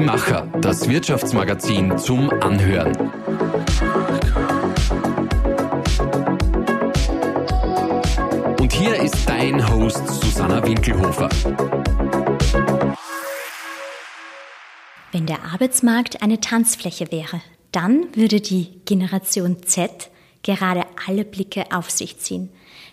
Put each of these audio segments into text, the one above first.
Die Macher, das Wirtschaftsmagazin zum Anhören. Und hier ist dein Host Susanna Winkelhofer. Wenn der Arbeitsmarkt eine Tanzfläche wäre, dann würde die Generation Z gerade alle Blicke auf sich ziehen.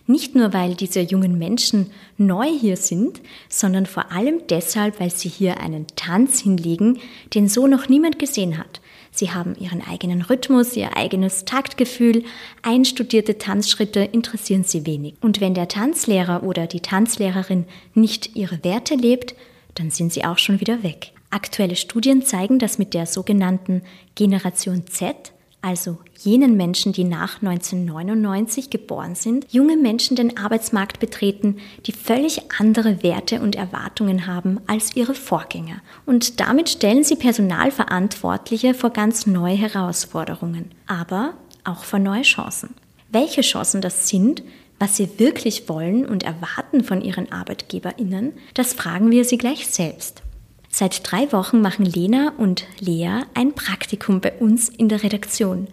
Nicht nur, weil diese jungen Menschen neu hier sind, sondern vor allem deshalb, weil sie hier einen Tanz hinlegen, den so noch niemand gesehen hat. Sie haben ihren eigenen Rhythmus, ihr eigenes Taktgefühl, einstudierte Tanzschritte interessieren sie wenig. Und wenn der Tanzlehrer oder die Tanzlehrerin nicht ihre Werte lebt, dann sind sie auch schon wieder weg. Aktuelle Studien zeigen, dass mit der sogenannten Generation Z also jenen Menschen, die nach 1999 geboren sind, junge Menschen den Arbeitsmarkt betreten, die völlig andere Werte und Erwartungen haben als ihre Vorgänger. Und damit stellen sie Personalverantwortliche vor ganz neue Herausforderungen, aber auch vor neue Chancen. Welche Chancen das sind, was sie wirklich wollen und erwarten von ihren Arbeitgeberinnen, das fragen wir sie gleich selbst. Seit drei Wochen machen Lena und Lea ein Praktikum bei uns in der Redaktion.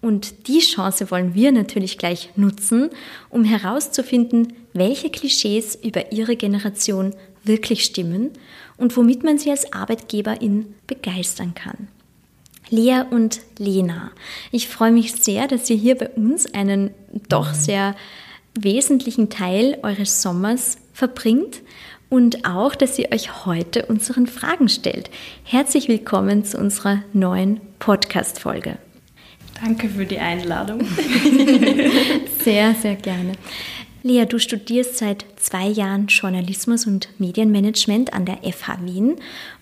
Und die Chance wollen wir natürlich gleich nutzen, um herauszufinden, welche Klischees über ihre Generation wirklich stimmen und womit man sie als Arbeitgeberin begeistern kann. Lea und Lena, ich freue mich sehr, dass ihr hier bei uns einen doch sehr wesentlichen Teil eures Sommers verbringt und auch, dass ihr euch heute unseren Fragen stellt. Herzlich willkommen zu unserer neuen Podcast-Folge. Danke für die Einladung. sehr, sehr gerne. Lea, du studierst seit zwei Jahren Journalismus und Medienmanagement an der FH Wien.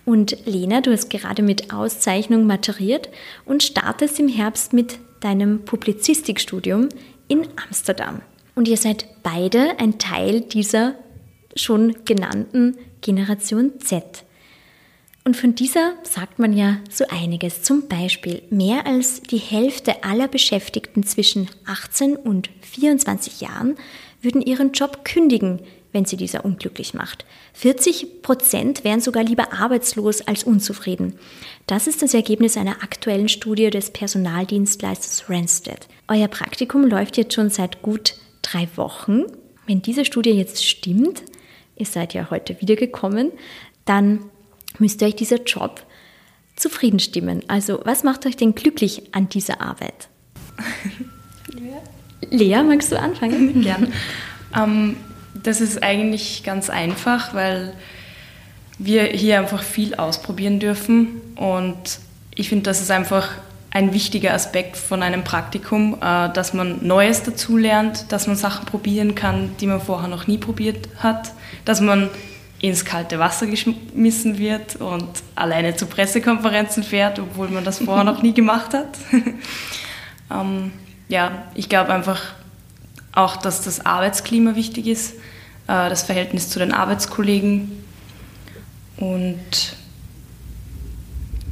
Und Lena, du hast gerade mit Auszeichnung maturiert und startest im Herbst mit deinem Publizistikstudium in Amsterdam. Und ihr seid beide ein Teil dieser schon genannten Generation Z. Und von dieser sagt man ja so einiges. Zum Beispiel mehr als die Hälfte aller Beschäftigten zwischen 18 und 24 Jahren würden ihren Job kündigen, wenn sie dieser unglücklich macht. 40 Prozent wären sogar lieber arbeitslos als unzufrieden. Das ist das Ergebnis einer aktuellen Studie des Personaldienstleisters Randstad. Euer Praktikum läuft jetzt schon seit gut drei Wochen. Wenn diese Studie jetzt stimmt, ihr seid ja heute wiedergekommen, dann müsste euch dieser Job zufrieden stimmen. Also was macht euch denn glücklich an dieser Arbeit? Lea, magst du anfangen? Gern. Ähm, das ist eigentlich ganz einfach, weil wir hier einfach viel ausprobieren dürfen und ich finde, das ist einfach ein wichtiger Aspekt von einem Praktikum, äh, dass man Neues dazulernt, dass man Sachen probieren kann, die man vorher noch nie probiert hat, dass man ins kalte Wasser geschmissen wird und alleine zu Pressekonferenzen fährt, obwohl man das vorher noch nie gemacht hat. ähm, ja, ich glaube einfach auch, dass das Arbeitsklima wichtig ist, äh, das Verhältnis zu den Arbeitskollegen und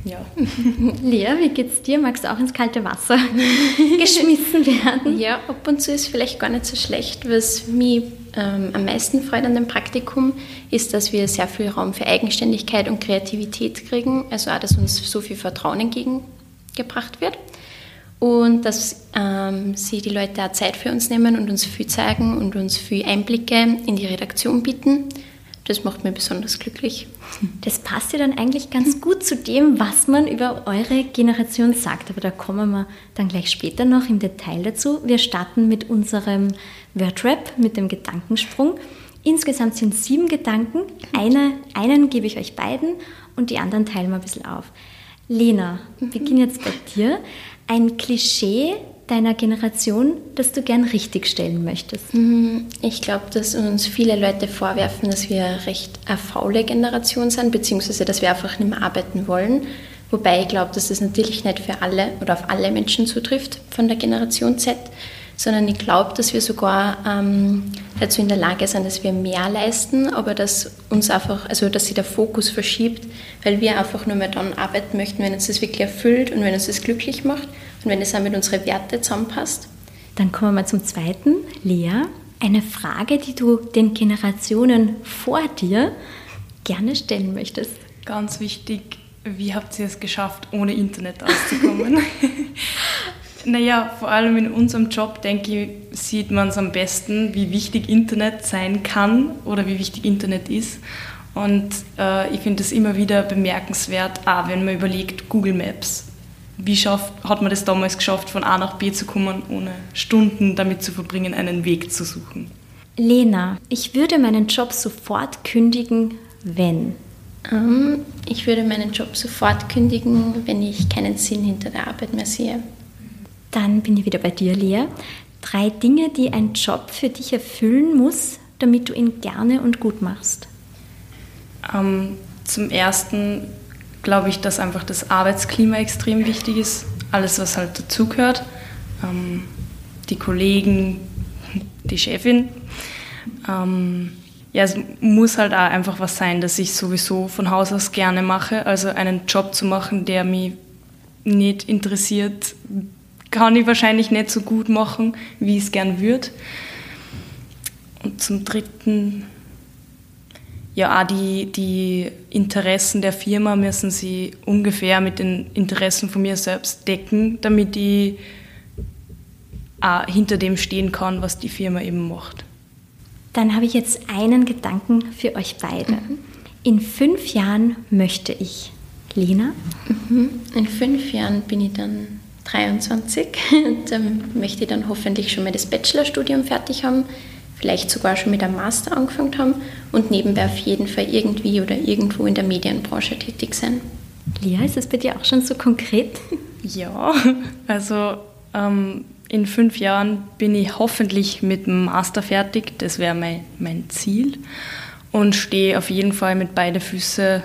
ja. Lea, wie geht's dir? Magst du auch ins kalte Wasser geschmissen werden? Ja, ab und zu ist vielleicht gar nicht so schlecht. Was mich ähm, am meisten freut an dem Praktikum, ist, dass wir sehr viel Raum für Eigenständigkeit und Kreativität kriegen. Also auch, dass uns so viel Vertrauen entgegengebracht wird. Und dass ähm, sie die Leute auch Zeit für uns nehmen und uns viel zeigen und uns viel Einblicke in die Redaktion bieten das macht mich besonders glücklich. Das passt ja dann eigentlich ganz gut zu dem, was man über eure Generation sagt. Aber da kommen wir dann gleich später noch im Detail dazu. Wir starten mit unserem Wordrap, mit dem Gedankensprung. Insgesamt sind sieben Gedanken. Eine, einen gebe ich euch beiden und die anderen teilen wir ein bisschen auf. Lena, wir beginne jetzt bei dir. Ein Klischee, deiner Generation, das du gern richtigstellen möchtest? Mhm. Ich glaube, dass uns viele Leute vorwerfen, dass wir recht eine faule Generation sind, beziehungsweise dass wir einfach nicht mehr arbeiten wollen. Wobei ich glaube, dass das natürlich nicht für alle oder auf alle Menschen zutrifft von der Generation Z, sondern ich glaube, dass wir sogar ähm, dazu in der Lage sind, dass wir mehr leisten, aber dass uns einfach, also dass sich der Fokus verschiebt, weil wir einfach nur mehr dann arbeiten möchten, wenn uns das wirklich erfüllt und wenn uns das glücklich macht und wenn es auch mit unseren Werten zusammenpasst. Dann kommen wir mal zum zweiten. Lea, eine Frage, die du den Generationen vor dir gerne stellen möchtest. Ganz wichtig Wie habt ihr es geschafft, ohne Internet auszukommen? naja, vor allem in unserem Job, denke ich, sieht man es am besten, wie wichtig Internet sein kann oder wie wichtig Internet ist. Und äh, ich finde es immer wieder bemerkenswert, auch wenn man überlegt, Google Maps. Wie schafft, hat man das damals geschafft, von A nach B zu kommen, ohne Stunden damit zu verbringen, einen Weg zu suchen? Lena, ich würde meinen Job sofort kündigen, wenn. Ähm, ich würde meinen Job sofort kündigen, wenn ich keinen Sinn hinter der Arbeit mehr sehe. Dann bin ich wieder bei dir, Lea. Drei Dinge, die ein Job für dich erfüllen muss, damit du ihn gerne und gut machst. Ähm, zum Ersten glaube ich, dass einfach das Arbeitsklima extrem wichtig ist. Alles, was halt dazugehört. Ähm, die Kollegen, die Chefin. Ähm, ja, es muss halt auch einfach was sein, das ich sowieso von Haus aus gerne mache. Also einen Job zu machen, der mich nicht interessiert, kann ich wahrscheinlich nicht so gut machen, wie ich es gern würde. Und zum Dritten, ja, auch die, die Interessen der Firma müssen sie ungefähr mit den Interessen von mir selbst decken, damit ich auch hinter dem stehen kann, was die Firma eben macht. Dann habe ich jetzt einen Gedanken für euch beide. Mhm. In fünf Jahren möchte ich. Lena? Mhm. In fünf Jahren bin ich dann 23. dann möchte ich dann hoffentlich schon mal das Bachelorstudium fertig haben, vielleicht sogar schon mit einem Master angefangen haben und nebenbei auf jeden Fall irgendwie oder irgendwo in der Medienbranche tätig sein. Lia, ist das bei dir auch schon so konkret? Ja, also ähm, in fünf Jahren bin ich hoffentlich mit dem Master fertig. Das wäre mein, mein Ziel. Und stehe auf jeden Fall mit beiden Füßen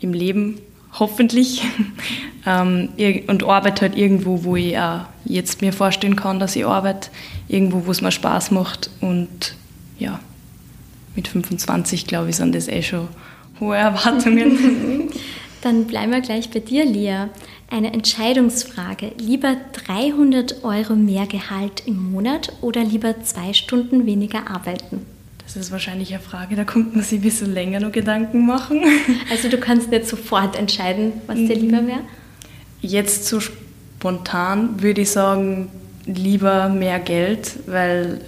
im Leben, hoffentlich. ähm, und arbeite halt irgendwo, wo ich auch jetzt mir vorstellen kann, dass ich arbeite. Irgendwo, wo es mir Spaß macht. Und ja, mit 25, glaube ich, sind das eh schon hohe Erwartungen. Dann bleiben wir gleich bei dir, Lia. Eine Entscheidungsfrage. Lieber 300 Euro mehr Gehalt im Monat oder lieber zwei Stunden weniger arbeiten? Das ist wahrscheinlich eine Frage, da kommt man sich ein bisschen länger noch Gedanken machen. Also du kannst nicht sofort entscheiden, was dir lieber wäre? Jetzt so spontan würde ich sagen, lieber mehr Geld, weil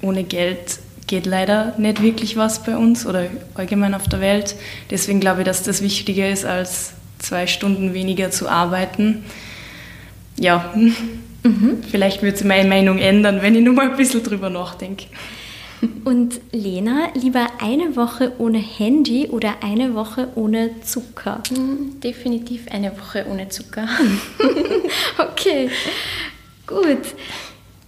ohne Geld geht leider nicht wirklich was bei uns oder allgemein auf der Welt. Deswegen glaube ich, dass das wichtiger ist als zwei Stunden weniger zu arbeiten. Ja, mhm. vielleicht wird sich meine Meinung ändern, wenn ich nur mal ein bisschen drüber nachdenke. Und Lena, lieber eine Woche ohne Handy oder eine Woche ohne Zucker? Hm, definitiv eine Woche ohne Zucker. okay, gut.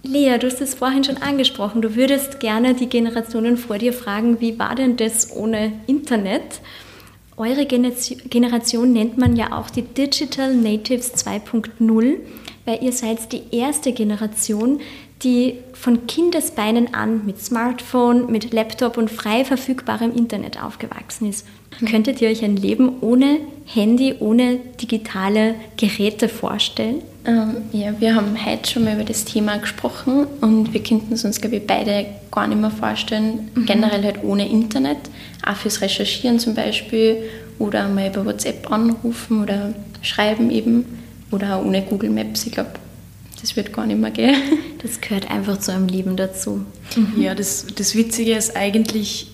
Lea, du hast es vorhin schon angesprochen. Du würdest gerne die Generationen vor dir fragen, wie war denn das ohne Internet? Eure Generation nennt man ja auch die Digital Natives 2.0, weil ihr seid die erste Generation, die von Kindesbeinen an mit Smartphone, mit Laptop und frei verfügbarem Internet aufgewachsen ist. Mhm. Könntet ihr euch ein Leben ohne Handy, ohne digitale Geräte vorstellen? Ähm, ja, wir haben heute schon mal über das Thema gesprochen und wir könnten es uns, glaube ich, beide gar nicht mehr vorstellen. Mhm. Generell halt ohne Internet, auch fürs Recherchieren zum Beispiel oder mal über WhatsApp anrufen oder schreiben eben oder auch ohne Google Maps. Ich glaube, das wird gar nicht mehr gehen. Das gehört einfach zu einem Leben dazu. Mhm. Ja, das, das Witzige ist eigentlich,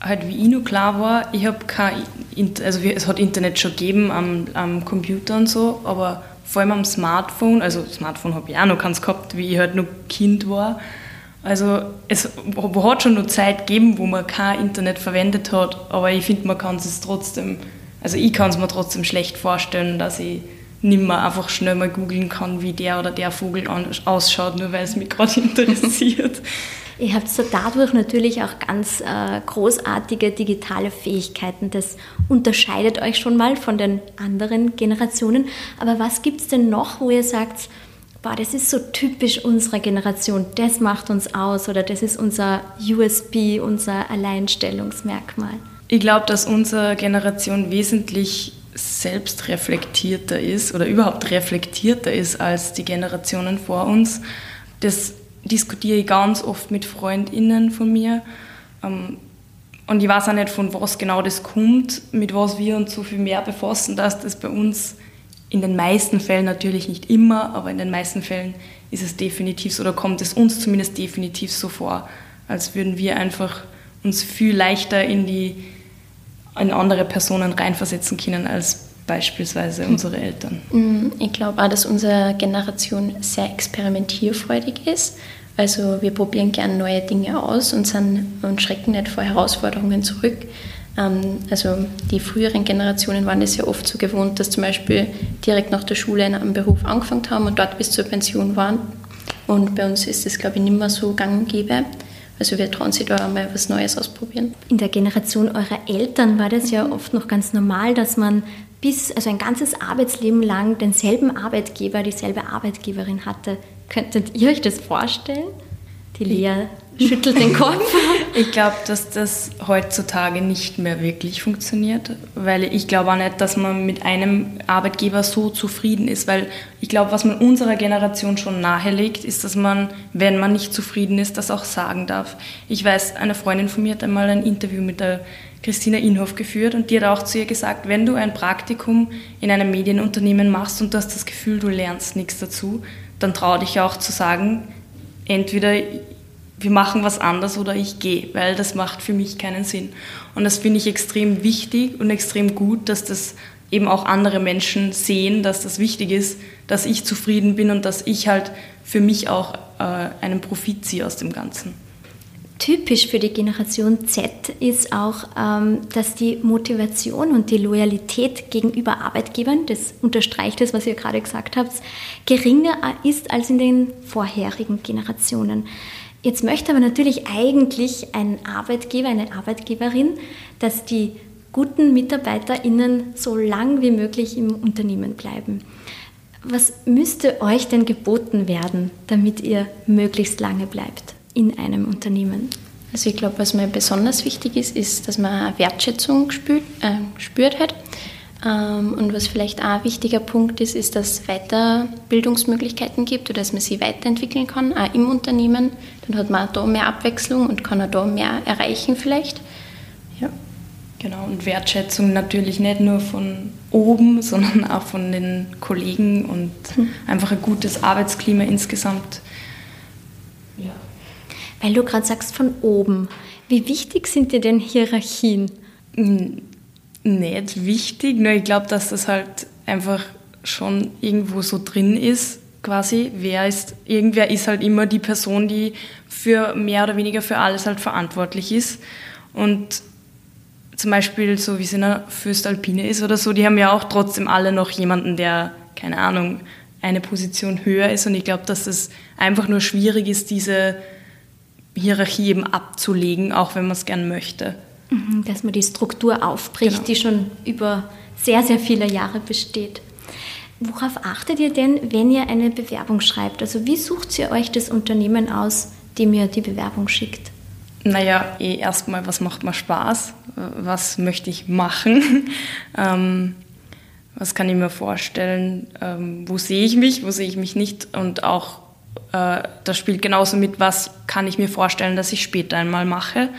halt wie ich noch klar war, ich habe kein, also es hat Internet schon gegeben am, am Computer und so, aber vor allem am Smartphone, also Smartphone habe ich auch noch keins gehabt, wie ich halt noch Kind war. Also es hat schon noch Zeit gegeben, wo man kein Internet verwendet hat, aber ich finde, man kann es trotzdem, also ich kann es mir trotzdem schlecht vorstellen, dass ich nicht mehr einfach schnell mal googeln kann, wie der oder der Vogel ausschaut, nur weil es mich gerade interessiert. Ihr habt so dadurch natürlich auch ganz äh, großartige digitale Fähigkeiten. Das unterscheidet euch schon mal von den anderen Generationen. Aber was gibt es denn noch, wo ihr sagt, boah, das ist so typisch unserer Generation, das macht uns aus oder das ist unser USB, unser Alleinstellungsmerkmal? Ich glaube, dass unsere Generation wesentlich selbstreflektierter ist oder überhaupt reflektierter ist als die Generationen vor uns. Das diskutiere ich ganz oft mit FreundInnen von mir. Ähm, Und ich weiß auch nicht, von was genau das kommt, mit was wir uns so viel mehr befassen, dass das bei uns in den meisten Fällen natürlich nicht immer, aber in den meisten Fällen ist es definitiv so oder kommt es uns zumindest definitiv so vor, als würden wir einfach uns viel leichter in die in andere Personen reinversetzen können als beispielsweise unsere Eltern. Mm, ich glaube auch, dass unsere Generation sehr experimentierfreudig ist. Also wir probieren gerne neue Dinge aus und, sind, und schrecken nicht vor Herausforderungen zurück. Ähm, also die früheren Generationen waren es ja oft so gewohnt, dass zum Beispiel direkt nach der Schule in einem Beruf angefangen haben und dort bis zur Pension waren. Und bei uns ist das, glaube ich, nicht mehr so gang und gäbe. Also wir trauen sich da mal was Neues ausprobieren. In der Generation eurer Eltern war das ja oft noch ganz normal, dass man bis, also ein ganzes Arbeitsleben lang denselben Arbeitgeber, dieselbe Arbeitgeberin hatte. Könntet ihr euch das vorstellen? Die Lea schüttelt den Kopf. Ich glaube, dass das heutzutage nicht mehr wirklich funktioniert, weil ich glaube auch nicht, dass man mit einem Arbeitgeber so zufrieden ist, weil ich glaube, was man unserer Generation schon nahelegt, ist, dass man, wenn man nicht zufrieden ist, das auch sagen darf. Ich weiß, eine Freundin von mir hat einmal ein Interview mit der Christina Inhoff geführt und die hat auch zu ihr gesagt, wenn du ein Praktikum in einem Medienunternehmen machst und du hast das Gefühl, du lernst nichts dazu, dann trau dich auch zu sagen, entweder wir machen was anderes oder ich gehe, weil das macht für mich keinen Sinn. Und das finde ich extrem wichtig und extrem gut, dass das eben auch andere Menschen sehen, dass das wichtig ist, dass ich zufrieden bin und dass ich halt für mich auch äh, einen Profit ziehe aus dem Ganzen. Typisch für die Generation Z ist auch, ähm, dass die Motivation und die Loyalität gegenüber Arbeitgebern, das unterstreicht das, was ihr gerade gesagt habt, geringer ist als in den vorherigen Generationen. Jetzt möchte aber natürlich eigentlich ein Arbeitgeber, eine Arbeitgeberin, dass die guten MitarbeiterInnen so lang wie möglich im Unternehmen bleiben. Was müsste euch denn geboten werden, damit ihr möglichst lange bleibt in einem Unternehmen? Also ich glaube, was mir besonders wichtig ist, ist, dass man Wertschätzung spürt, äh, spürt hat. Ähm, und was vielleicht auch ein wichtiger Punkt ist, ist, dass es Weiterbildungsmöglichkeiten gibt oder dass man sie weiterentwickeln kann, auch im Unternehmen. Dann hat man auch da mehr Abwechslung und kann auch da mehr erreichen vielleicht. Ja. Genau, und Wertschätzung natürlich nicht nur von oben, sondern auch von den Kollegen und hm. einfach ein gutes Arbeitsklima insgesamt. Ja. Weil du gerade sagst von oben, wie wichtig sind dir denn Hierarchien? Hm, nicht wichtig, nur ich glaube, dass das halt einfach schon irgendwo so drin ist, quasi. Wer ist, irgendwer ist halt immer die Person, die für mehr oder weniger für alles halt verantwortlich ist. Und zum Beispiel so wie es in der Föstalpine ist oder so, die haben ja auch trotzdem alle noch jemanden, der, keine Ahnung, eine Position höher ist. Und ich glaube, dass es einfach nur schwierig ist, diese Hierarchie eben abzulegen, auch wenn man es gern möchte. Mhm, dass man die Struktur aufbricht, genau. die schon über sehr, sehr viele Jahre besteht. Worauf achtet ihr denn, wenn ihr eine Bewerbung schreibt? Also wie sucht ihr euch das Unternehmen aus, dem ihr die Bewerbung schickt? Naja, eh erstmal, was macht mir Spaß? Was möchte ich machen? ähm, was kann ich mir vorstellen? Ähm, wo sehe ich mich? Wo sehe ich mich nicht? Und auch, äh, das spielt genauso mit, was kann ich mir vorstellen, dass ich später einmal mache?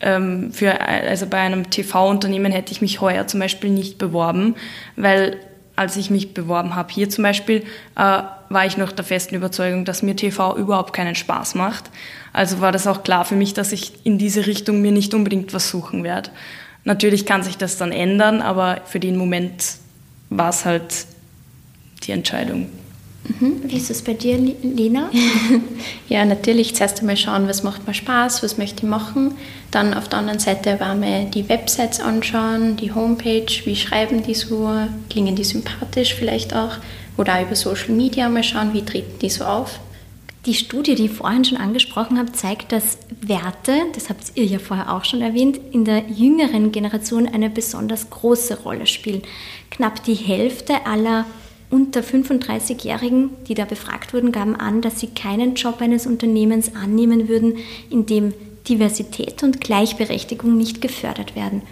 Ähm, für, also bei einem TV-Unternehmen hätte ich mich heuer zum Beispiel nicht beworben, weil als ich mich beworben habe, hier zum Beispiel, äh, war ich noch der festen Überzeugung, dass mir TV überhaupt keinen Spaß macht. Also war das auch klar für mich, dass ich in diese Richtung mir nicht unbedingt was suchen werde. Natürlich kann sich das dann ändern, aber für den Moment war es halt die Entscheidung. Mhm. Wie ist es bei dir, Lena? ja, natürlich zuerst einmal schauen, was macht mir Spaß, was möchte ich machen. Dann auf der anderen Seite war mir die Websites anschauen, die Homepage, wie schreiben die so, klingen die sympathisch vielleicht auch. Oder auch über Social Media mal schauen, wie treten die so auf. Die Studie, die ich vorhin schon angesprochen habe, zeigt, dass Werte, das habt ihr ja vorher auch schon erwähnt, in der jüngeren Generation eine besonders große Rolle spielen. Knapp die Hälfte aller unter 35-Jährigen, die da befragt wurden, gaben an, dass sie keinen Job eines Unternehmens annehmen würden, in dem Diversität und Gleichberechtigung nicht gefördert werden.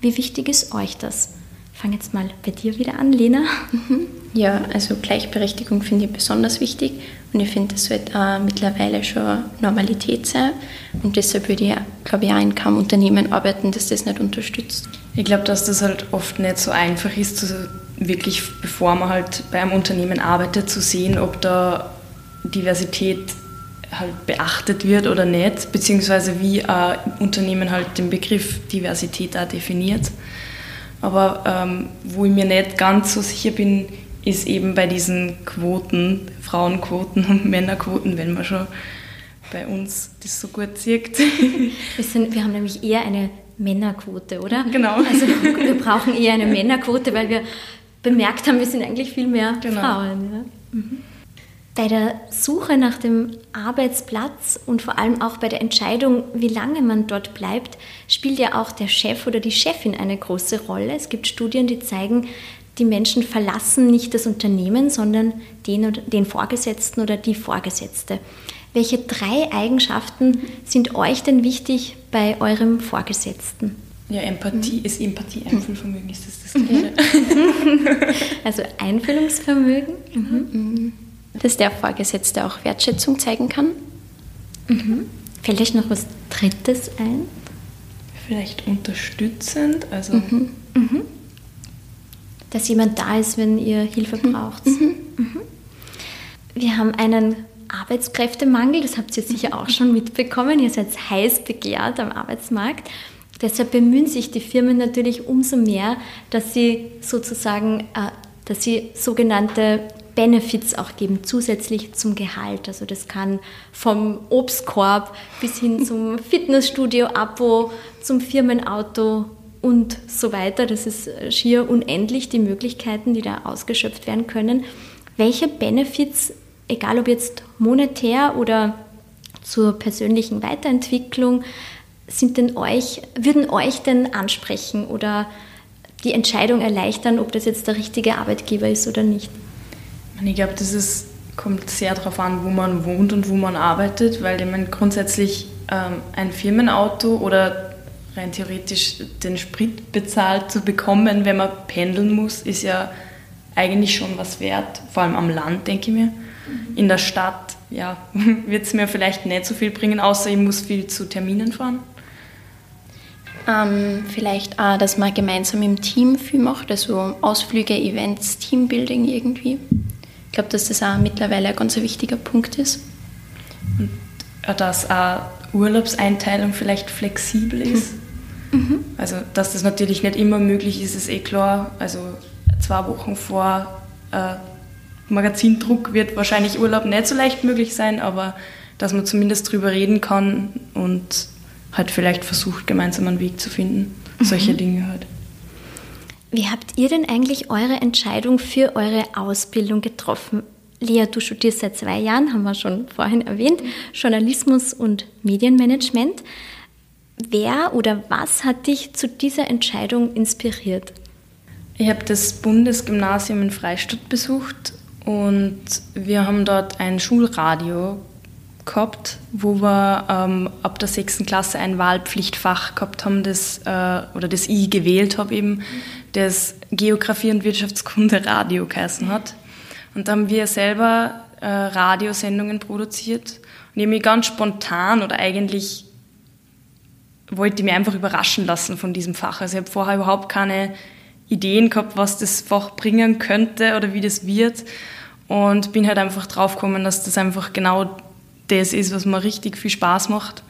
Wie wichtig ist euch das? fange jetzt mal bei dir wieder an, Lena. Ja, also Gleichberechtigung finde ich besonders wichtig und ich finde, das sollte auch mittlerweile schon Normalität sein und deshalb würde ich, glaube ich, auch in keinem Unternehmen arbeiten, das das nicht unterstützt. Ich glaube, dass das halt oft nicht so einfach ist, zu, wirklich bevor man halt bei einem Unternehmen arbeitet, zu sehen, ob da Diversität halt beachtet wird oder nicht, beziehungsweise wie ein Unternehmen halt den Begriff Diversität auch definiert. Aber ähm, wo ich mir nicht ganz so sicher bin, ist eben bei diesen Quoten, Frauenquoten und Männerquoten, wenn man schon bei uns das so gut sieht. Wir, sind, wir haben nämlich eher eine Männerquote, oder? Genau. Also wir brauchen eher eine Männerquote, weil wir bemerkt haben, wir sind eigentlich viel mehr genau. Frauen. Ja? Mhm. Bei der Suche nach dem Arbeitsplatz und vor allem auch bei der Entscheidung, wie lange man dort bleibt, spielt ja auch der Chef oder die Chefin eine große Rolle. Es gibt Studien, die zeigen, die Menschen verlassen nicht das Unternehmen, sondern den, oder, den Vorgesetzten oder die Vorgesetzte. Welche drei Eigenschaften sind euch denn wichtig bei eurem Vorgesetzten? Ja, Empathie mhm. ist Empathie, Einfühlvermögen ist das mhm. Also Einfühlungsvermögen. Mhm. dass der Vorgesetzte auch Wertschätzung zeigen kann. Mhm. Fällt euch noch was Drittes ein? Vielleicht unterstützend, also. Mhm. Mhm. Dass jemand da ist, wenn ihr Hilfe braucht. Wir haben einen Arbeitskräftemangel, das habt ihr sicher auch schon mitbekommen. Ihr seid heiß begehrt am Arbeitsmarkt. Deshalb bemühen sich die Firmen natürlich umso mehr, dass sie sozusagen, äh, dass sie sogenannte Benefits auch geben, zusätzlich zum Gehalt. Also das kann vom Obstkorb bis hin zum Fitnessstudio-Abo, zum Firmenauto und so weiter. Das ist schier unendlich, die Möglichkeiten, die da ausgeschöpft werden können. Welche Benefits, egal ob jetzt monetär oder zur persönlichen Weiterentwicklung, sind denn euch, würden euch denn ansprechen oder die Entscheidung erleichtern, ob das jetzt der richtige Arbeitgeber ist oder nicht? Ich glaube, das ist, kommt sehr darauf an, wo man wohnt und wo man arbeitet, weil man grundsätzlich ähm, ein Firmenauto oder rein theoretisch den Sprit bezahlt zu bekommen, wenn man pendeln muss, ist ja eigentlich schon was wert, vor allem am Land, denke ich mir. Mhm. In der Stadt ja, wird es mir vielleicht nicht so viel bringen, außer ich muss viel zu Terminen fahren. Ähm, vielleicht auch, dass man gemeinsam im Team viel macht, also Ausflüge, Events, Teambuilding irgendwie glaube, dass das auch mittlerweile ein ganz wichtiger Punkt ist. Und dass auch Urlaubseinteilung vielleicht flexibel ist. Mhm. Also, dass das natürlich nicht immer möglich ist, ist eh klar. Also, zwei Wochen vor äh, Magazindruck wird wahrscheinlich Urlaub nicht so leicht möglich sein, aber dass man zumindest drüber reden kann und halt vielleicht versucht, gemeinsam einen Weg zu finden. Mhm. Solche Dinge halt. Wie habt ihr denn eigentlich eure Entscheidung für eure Ausbildung getroffen? Lea, du studierst seit zwei Jahren, haben wir schon vorhin erwähnt, Journalismus und Medienmanagement. Wer oder was hat dich zu dieser Entscheidung inspiriert? Ich habe das Bundesgymnasium in Freistadt besucht und wir haben dort ein Schulradio gehabt, wo wir ähm, ab der sechsten Klasse ein Wahlpflichtfach gehabt haben, das, äh, oder das ich gewählt habe eben, das Geografie und Wirtschaftskunde Radio geheißen hat. Und da haben wir selber äh, Radiosendungen produziert. Und ich mich ganz spontan oder eigentlich wollte ich mich einfach überraschen lassen von diesem Fach. Also ich habe vorher überhaupt keine Ideen gehabt, was das Fach bringen könnte oder wie das wird. Und bin halt einfach draufgekommen, dass das einfach genau das ist, was mir richtig viel Spaß macht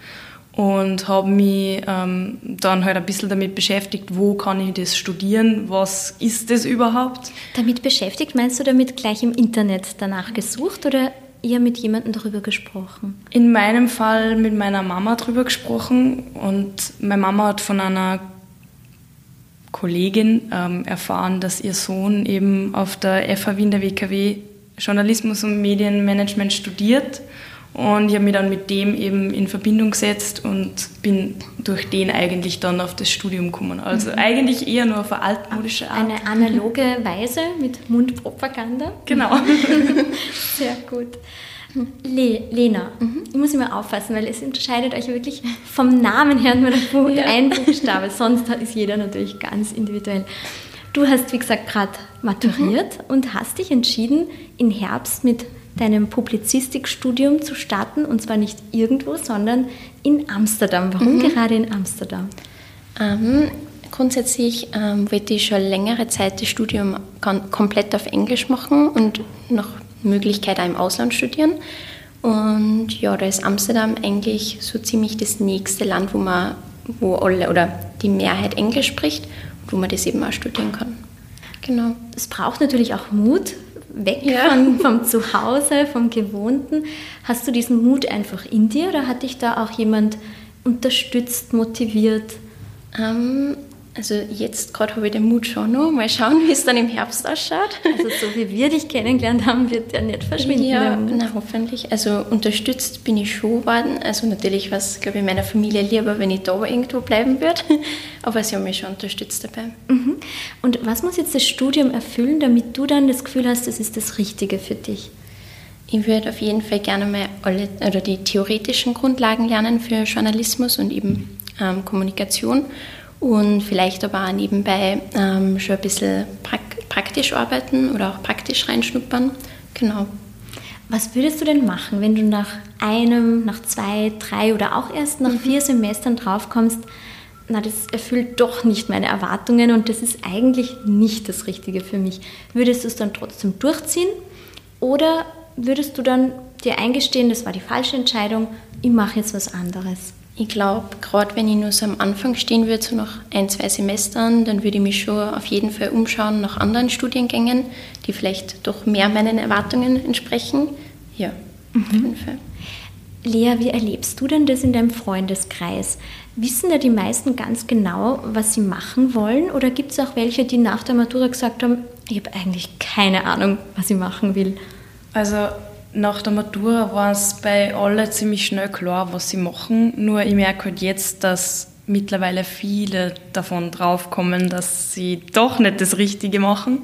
und habe mich ähm, dann halt ein bisschen damit beschäftigt, wo kann ich das studieren, was ist das überhaupt. Damit beschäftigt, meinst du damit gleich im Internet danach gesucht oder eher mit jemandem darüber gesprochen? In meinem Fall mit meiner Mama darüber gesprochen und meine Mama hat von einer Kollegin ähm, erfahren, dass ihr Sohn eben auf der FH Wien der WKW Journalismus und Medienmanagement studiert und ich habe mich dann mit dem eben in Verbindung gesetzt und bin durch den eigentlich dann auf das Studium gekommen. Also mhm. eigentlich eher nur auf eine altmodische Art. Eine analoge Weise mit Mundpropaganda. Genau. Sehr gut. Le Lena, mhm. ich muss immer aufpassen, weil es unterscheidet euch wirklich vom Namen her nur ja. ein Buchstabe, sonst ist jeder natürlich ganz individuell. Du hast, wie gesagt, gerade maturiert mhm. und hast dich entschieden, im Herbst mit deinem Publizistikstudium zu starten und zwar nicht irgendwo, sondern in Amsterdam. Warum mhm. gerade in Amsterdam? Ähm, grundsätzlich ähm, wollte ich schon längere Zeit das Studium komplett auf Englisch machen und noch Möglichkeit auch im Ausland studieren. Und ja, da ist Amsterdam eigentlich so ziemlich das nächste Land, wo man, wo alle oder die Mehrheit Englisch spricht und wo man das eben auch studieren kann. Genau. Es braucht natürlich auch Mut, weg ja. von, vom Zuhause, vom Gewohnten. Hast du diesen Mut einfach in dir oder hat dich da auch jemand unterstützt, motiviert? Ähm, also jetzt gerade habe ich den Mut schon noch. Mal schauen, wie es dann im Herbst ausschaut. Also so wie wir dich kennengelernt haben, wird der nicht verschwinden. Ja, na, hoffentlich. Also unterstützt bin ich schon worden. Also natürlich war es, glaube ich, meiner Familie lieber, wenn ich da irgendwo bleiben würde. Aber sie haben mich schon unterstützt dabei. Mhm. Und was muss jetzt das Studium erfüllen, damit du dann das Gefühl hast, das ist das Richtige für dich? Ich würde auf jeden Fall gerne mal alle oder die theoretischen Grundlagen lernen für Journalismus und eben ähm, Kommunikation und vielleicht aber auch nebenbei ähm, schon ein bisschen prak praktisch arbeiten oder auch praktisch reinschnuppern. Genau. Was würdest du denn machen, wenn du nach einem, nach zwei, drei oder auch erst nach mhm. vier Semestern draufkommst, na, das erfüllt doch nicht meine Erwartungen und das ist eigentlich nicht das Richtige für mich. Würdest du es dann trotzdem durchziehen oder würdest du dann dir eingestehen, das war die falsche Entscheidung, ich mache jetzt was anderes? Ich glaube, gerade wenn ich nur so am Anfang stehen würde, so nach ein, zwei Semestern, dann würde ich mich schon auf jeden Fall umschauen nach anderen Studiengängen, die vielleicht doch mehr meinen Erwartungen entsprechen. Ja, mhm. auf jeden Fall. Lea, wie erlebst du denn das in deinem Freundeskreis? Wissen da die meisten ganz genau, was sie machen wollen? Oder gibt es auch welche, die nach der Matura gesagt haben, ich habe eigentlich keine Ahnung, was ich machen will? Also nach der Matura war es bei allen ziemlich schnell klar, was sie machen. Nur ich merke halt jetzt, dass mittlerweile viele davon draufkommen, dass sie doch nicht das Richtige machen.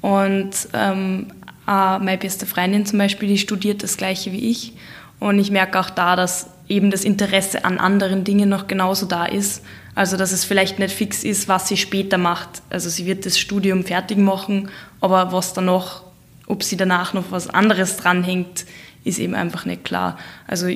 Und ähm, meine beste Freundin zum Beispiel, die studiert das Gleiche wie ich. Und ich merke auch da, dass eben das Interesse an anderen Dingen noch genauso da ist. Also dass es vielleicht nicht fix ist, was sie später macht. Also sie wird das Studium fertig machen, aber was danach ob sie danach noch was anderes dranhängt, ist eben einfach nicht klar. Also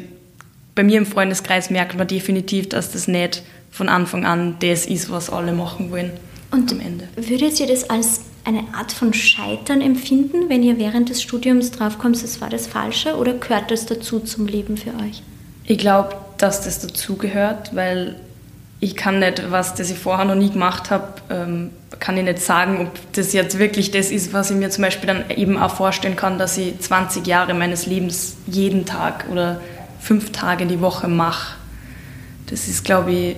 bei mir im Freundeskreis merkt man definitiv, dass das nicht von Anfang an das ist, was alle machen wollen. Und am Ende. würdet ihr das als eine Art von Scheitern empfinden, wenn ihr während des Studiums draufkommt, es war das Falsche, oder gehört das dazu zum Leben für euch? Ich glaube, dass das dazugehört, weil ich kann nicht, was das ich vorher noch nie gemacht habe, ähm, kann ich nicht sagen, ob das jetzt wirklich das ist, was ich mir zum Beispiel dann eben auch vorstellen kann, dass ich 20 Jahre meines Lebens jeden Tag oder fünf Tage die Woche mache. Das ist, glaube ich,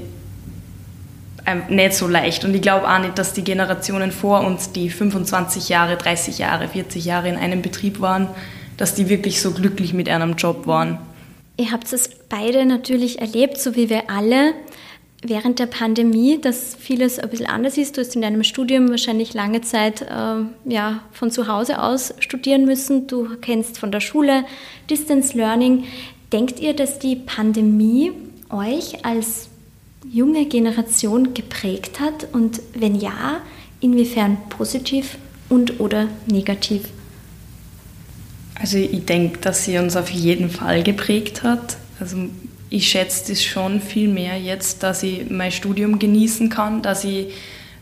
nicht so leicht. Und ich glaube auch nicht, dass die Generationen vor uns, die 25 Jahre, 30 Jahre, 40 Jahre in einem Betrieb waren, dass die wirklich so glücklich mit einem Job waren. Ihr habt es beide natürlich erlebt, so wie wir alle während der Pandemie, dass vieles ein bisschen anders ist. Du hast in deinem Studium wahrscheinlich lange Zeit äh, ja, von zu Hause aus studieren müssen. Du kennst von der Schule Distance Learning. Denkt ihr, dass die Pandemie euch als junge Generation geprägt hat? Und wenn ja, inwiefern positiv und oder negativ? Also ich denke, dass sie uns auf jeden Fall geprägt hat. Also ich schätze das schon viel mehr jetzt, dass ich mein Studium genießen kann, dass ich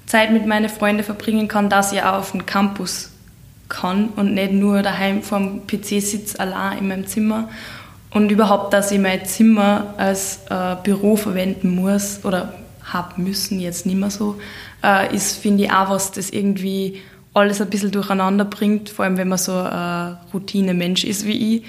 Zeit mit meinen Freunden verbringen kann, dass ich auch auf den Campus kann und nicht nur daheim vorm PC sitze, allein in meinem Zimmer. Und überhaupt, dass ich mein Zimmer als äh, Büro verwenden muss oder haben müssen, jetzt nicht mehr so, äh, ist, finde ich, auch was, das irgendwie alles ein bisschen durcheinander bringt, vor allem wenn man so ein Routine-Mensch ist wie ich,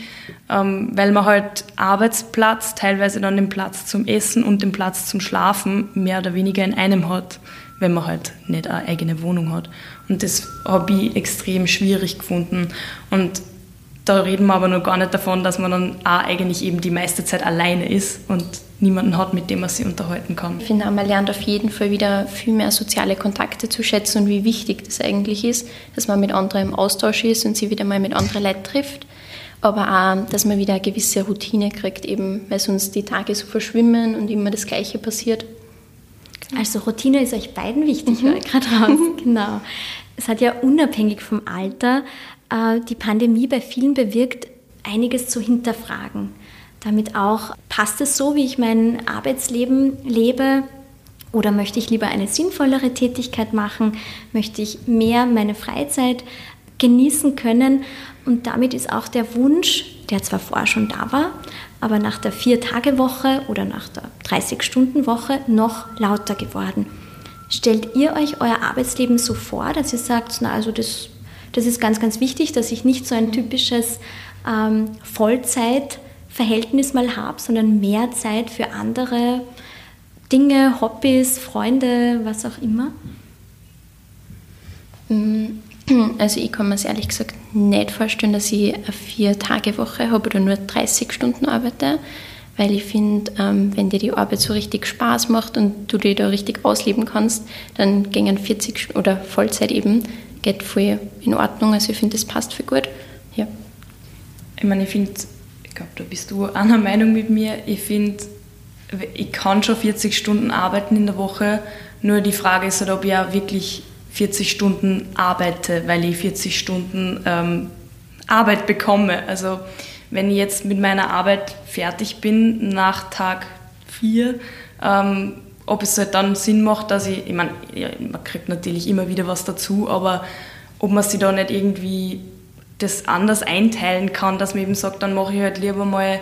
ähm, weil man halt Arbeitsplatz, teilweise dann den Platz zum Essen und den Platz zum Schlafen mehr oder weniger in einem hat, wenn man halt nicht eine eigene Wohnung hat. Und das habe ich extrem schwierig gefunden. Und da reden wir aber noch gar nicht davon, dass man dann auch eigentlich eben die meiste Zeit alleine ist und niemanden hat, mit dem man sich unterhalten kann. Ich finde, man lernt auf jeden Fall wieder viel mehr soziale Kontakte zu schätzen und wie wichtig das eigentlich ist, dass man mit anderen im Austausch ist und sich wieder mal mit anderen Leuten trifft. Aber auch, dass man wieder eine gewisse Routine kriegt, eben, weil sonst die Tage so verschwimmen und immer das Gleiche passiert. Also Routine ist euch beiden wichtig, mhm. gerade raus. genau. Es hat ja unabhängig vom Alter die Pandemie bei vielen bewirkt, einiges zu hinterfragen. Damit auch, passt es so, wie ich mein Arbeitsleben lebe? Oder möchte ich lieber eine sinnvollere Tätigkeit machen? Möchte ich mehr meine Freizeit genießen können? Und damit ist auch der Wunsch, der zwar vorher schon da war, aber nach der Vier-Tage-Woche oder nach der 30-Stunden-Woche noch lauter geworden. Stellt ihr euch euer Arbeitsleben so vor, dass ihr sagt, na also das, das ist ganz, ganz wichtig, dass ich nicht so ein typisches ähm, Vollzeitverhältnis mal habe, sondern mehr Zeit für andere Dinge, Hobbys, Freunde, was auch immer? Mm, also ich kann mir es ehrlich gesagt nicht vorstellen, dass ich eine Vier-Tage-Woche habe oder nur 30 Stunden arbeite, weil ich finde, ähm, wenn dir die Arbeit so richtig Spaß macht und du dich da richtig ausleben kannst, dann gingen 40 oder Vollzeit eben, geht voll in Ordnung. Also ich finde, das passt für gut. Ja. Ich meine, ich finde, ich glaube, da bist du einer Meinung mit mir. Ich finde, ich kann schon 40 Stunden arbeiten in der Woche, nur die Frage ist halt, ob ich auch wirklich 40 Stunden arbeite, weil ich 40 Stunden ähm, Arbeit bekomme. Also wenn ich jetzt mit meiner Arbeit fertig bin nach Tag 4, ähm, ob es halt dann Sinn macht, dass ich, ich meine, ja, man kriegt natürlich immer wieder was dazu, aber ob man sich da nicht irgendwie das anders einteilen kann, dass man eben sagt, dann mache ich halt lieber mal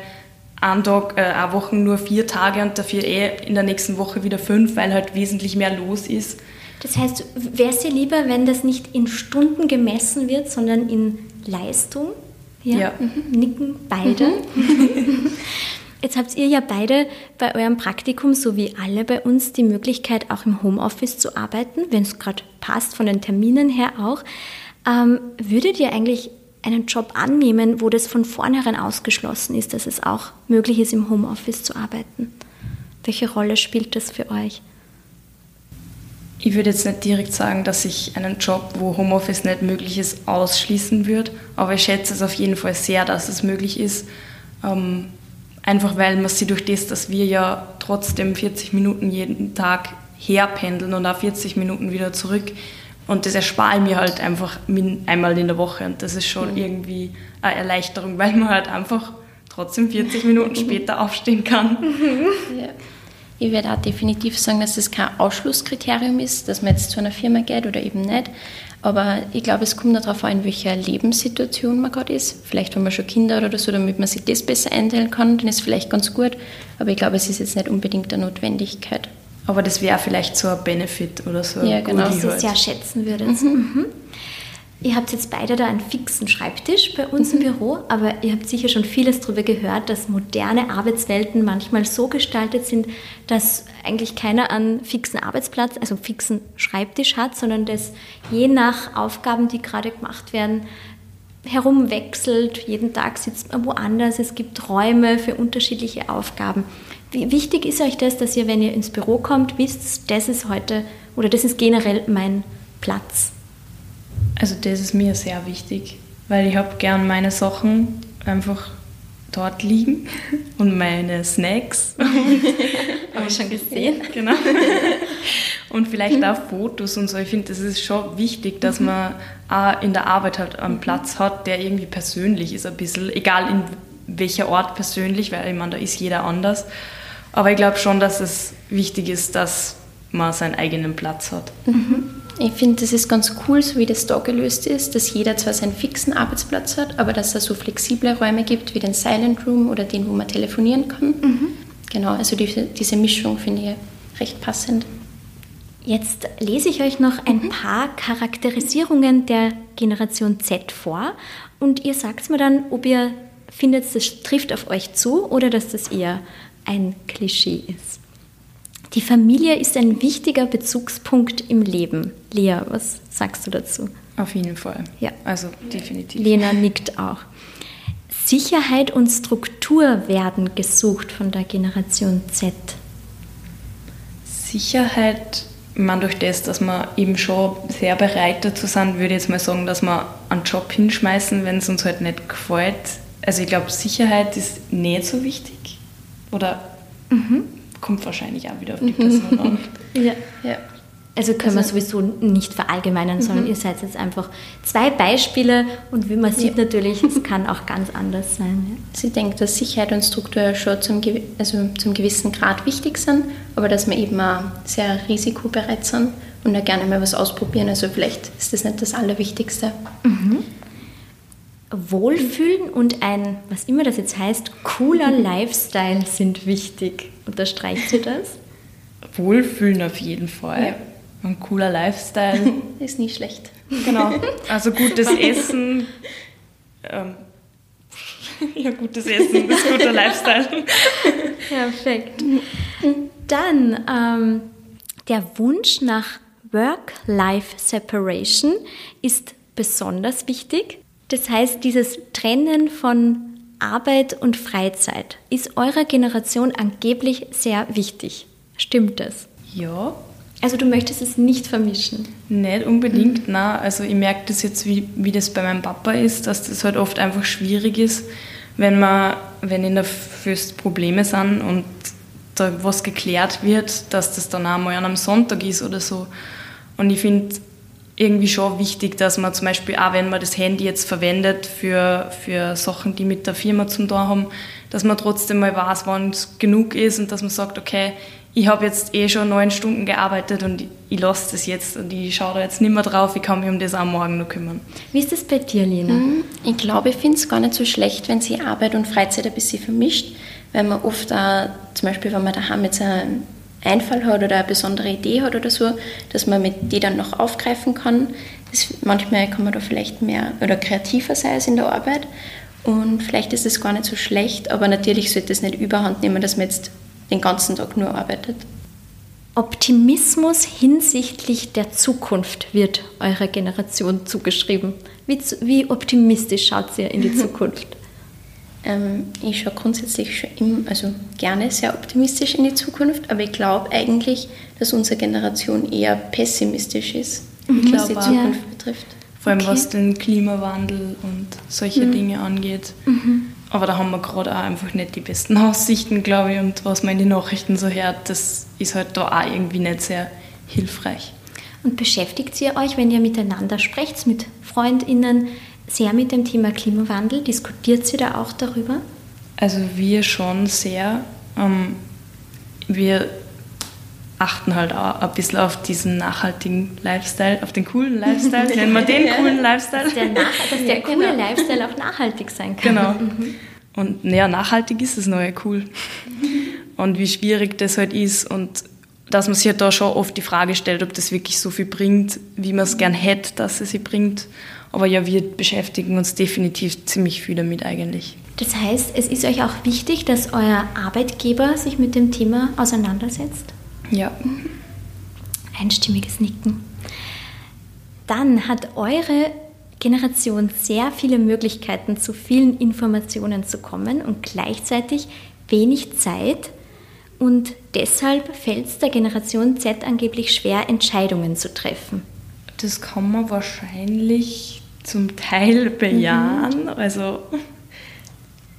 einen Tag, äh, eine Woche nur vier Tage und dafür eh in der nächsten Woche wieder fünf, weil halt wesentlich mehr los ist. Das heißt, wäre es dir lieber, wenn das nicht in Stunden gemessen wird, sondern in Leistung? Ja. ja. Mhm. Nicken beide. Mhm. Jetzt habt ihr ja beide bei eurem Praktikum, so wie alle bei uns, die Möglichkeit, auch im Homeoffice zu arbeiten, wenn es gerade passt, von den Terminen her auch. Ähm, würdet ihr eigentlich einen Job annehmen, wo das von vornherein ausgeschlossen ist, dass es auch möglich ist, im Homeoffice zu arbeiten? Welche Rolle spielt das für euch? Ich würde jetzt nicht direkt sagen, dass ich einen Job, wo Homeoffice nicht möglich ist, ausschließen würde, aber ich schätze es auf jeden Fall sehr, dass es möglich ist. Ähm, einfach weil man sie durch das, dass wir ja trotzdem 40 Minuten jeden Tag herpendeln und auch 40 Minuten wieder zurück. Und das erspare ich mir halt einfach einmal in der Woche. Und das ist schon mhm. irgendwie eine Erleichterung, weil man halt einfach trotzdem 40 Minuten später aufstehen kann. Ja. Ich werde auch definitiv sagen, dass es kein Ausschlusskriterium ist, dass man jetzt zu einer Firma geht oder eben nicht. Aber ich glaube, es kommt darauf an, in welcher Lebenssituation man gerade ist. Vielleicht, wenn man schon Kinder hat oder so, damit man sich das besser einteilen kann, dann ist es vielleicht ganz gut. Aber ich glaube, es ist jetzt nicht unbedingt eine Notwendigkeit. Aber das wäre vielleicht so ein Benefit oder so. Ja, genau. Dass ihr es ja schätzen würdet. Mhm. Mhm. Ihr habt jetzt beide da einen fixen Schreibtisch bei uns mhm. im Büro, aber ihr habt sicher schon vieles darüber gehört, dass moderne Arbeitswelten manchmal so gestaltet sind, dass eigentlich keiner einen fixen Arbeitsplatz, also einen fixen Schreibtisch hat, sondern dass je nach Aufgaben, die gerade gemacht werden, herumwechselt. Jeden Tag sitzt man woanders. Es gibt Räume für unterschiedliche Aufgaben. Wie wichtig ist euch das, dass ihr, wenn ihr ins Büro kommt, wisst, das ist heute oder das ist generell mein Platz? Also das ist mir sehr wichtig, weil ich habe gern meine Sachen einfach dort liegen und meine Snacks. habe ich schon gesehen. Genau. Und vielleicht auch Fotos und so. Ich finde, das ist schon wichtig, dass mhm. man auch in der Arbeit halt einen Platz hat, der irgendwie persönlich ist ein bisschen, egal in welcher Ort persönlich, weil ich meine, da ist jeder anders. Aber ich glaube schon, dass es wichtig ist, dass man seinen eigenen Platz hat. Mhm. Ich finde, das ist ganz cool, so wie das da gelöst ist, dass jeder zwar seinen fixen Arbeitsplatz hat, aber dass es so flexible Räume gibt wie den Silent Room oder den, wo man telefonieren kann. Mhm. Genau, also die, diese Mischung finde ich recht passend. Jetzt lese ich euch noch ein mhm. paar Charakterisierungen der Generation Z vor und ihr sagt mir dann, ob ihr findet, das trifft auf euch zu oder dass das eher ein Klischee ist. Die Familie ist ein wichtiger Bezugspunkt im Leben. Lea, was sagst du dazu? Auf jeden Fall. Ja. Also definitiv. Lena nickt auch. Sicherheit und Struktur werden gesucht von der Generation Z. Sicherheit, man durch das, dass wir eben schon sehr bereit dazu sind, würde ich jetzt mal sagen, dass wir einen Job hinschmeißen, wenn es uns halt nicht gefällt. Also ich glaube, Sicherheit ist nicht so wichtig. Oder mhm. Kommt wahrscheinlich auch wieder auf die Person an. Ja. Ja. Also können Also- wir sowieso nicht verallgemeinern, sondern ihr seid jetzt einfach zwei Beispiele und wie man sieht natürlich, es kann auch ganz anders sein. Also ich denke, dass Sicherheit und Struktur schon zum, also zum gewissen Grad wichtig sind, aber dass wir eben auch sehr risikobereit sind und auch gerne mal was ausprobieren. Also vielleicht ist das nicht das Allerwichtigste. Ja. Wohlfühlen und ein, was immer das jetzt heißt, cooler Lifestyle sind wichtig. Unterstreicht ihr das? Wohlfühlen auf jeden Fall. Ja. Ein cooler Lifestyle. Ist nie schlecht. genau. Also gutes Essen. Ähm, ja, gutes Essen, ist guter Lifestyle. Perfekt. Dann ähm, der Wunsch nach Work-Life-Separation ist besonders wichtig. Das heißt, dieses Trennen von Arbeit und Freizeit ist eurer Generation angeblich sehr wichtig. Stimmt das? Ja, Also du möchtest es nicht vermischen. Nicht unbedingt, nein. Also ich merke das jetzt, wie, wie das bei meinem Papa ist, dass das halt oft einfach schwierig ist, wenn man, wenn in der Füst Probleme sind und da was geklärt wird, dass das dann einmal an einem Sonntag ist oder so. Und ich finde irgendwie schon wichtig, dass man zum Beispiel auch, wenn man das Handy jetzt verwendet für, für Sachen, die mit der Firma zum tun haben, dass man trotzdem mal weiß, wann es genug ist und dass man sagt, okay, ich habe jetzt eh schon neun Stunden gearbeitet und ich, ich lasse das jetzt und ich schaue da jetzt nicht mehr drauf, ich kann mich um das auch morgen noch kümmern. Wie ist das bei dir, Lena? Ich glaube, ich finde es gar nicht so schlecht, wenn sie Arbeit und Freizeit ein bisschen vermischt, weil man oft auch, zum Beispiel, wenn man daheim jetzt einen Einfall hat oder eine besondere Idee hat oder so, dass man mit die dann noch aufgreifen kann. Das, manchmal kann man da vielleicht mehr oder kreativer sein als in der Arbeit und vielleicht ist es gar nicht so schlecht, aber natürlich sollte es nicht überhand nehmen, dass man jetzt den ganzen Tag nur arbeitet. Optimismus hinsichtlich der Zukunft wird eurer Generation zugeschrieben. Wie, wie optimistisch schaut ihr in die Zukunft? Ähm, ich schaue grundsätzlich schon im, also gerne sehr optimistisch in die Zukunft, aber ich glaube eigentlich, dass unsere Generation eher pessimistisch ist, was glaub die. Zukunft betrifft. Vor allem Okay. was den Klimawandel und solche Dinge angeht. Aber da haben wir gerade auch einfach nicht die besten Aussichten, glaube ich. Und was man in den Nachrichten so hört, das ist halt da auch irgendwie nicht sehr hilfreich. Und beschäftigt ihr euch, wenn ihr miteinander sprecht, mit FreundInnen, sehr mit dem Thema Klimawandel? Diskutiert ihr da auch darüber? Also wir schon sehr. Ähm, wir achten halt auch ein bisschen auf diesen nachhaltigen Lifestyle, auf den coolen Lifestyle. Nennen wir den coolen Lifestyle. Der nach, dass der coole genau. Lifestyle auch nachhaltig sein kann. Genau. Und naja, nachhaltig ist das neue cool. Und wie schwierig das halt ist und dass man sich halt da schon oft die Frage stellt, ob das wirklich so viel bringt, wie man es gern hätte, dass es sie bringt. Aber ja, wir beschäftigen uns definitiv ziemlich viel damit eigentlich. Das heißt, es ist euch auch wichtig, dass euer Arbeitgeber sich mit dem Thema auseinandersetzt? Ja. Einstimmiges Nicken. Dann hat eure Generation sehr viele Möglichkeiten, zu vielen Informationen zu kommen und gleichzeitig wenig Zeit. Und deshalb fällt es der Generation Z angeblich schwer, Entscheidungen zu treffen. Das kann man wahrscheinlich zum Teil bejahen. Also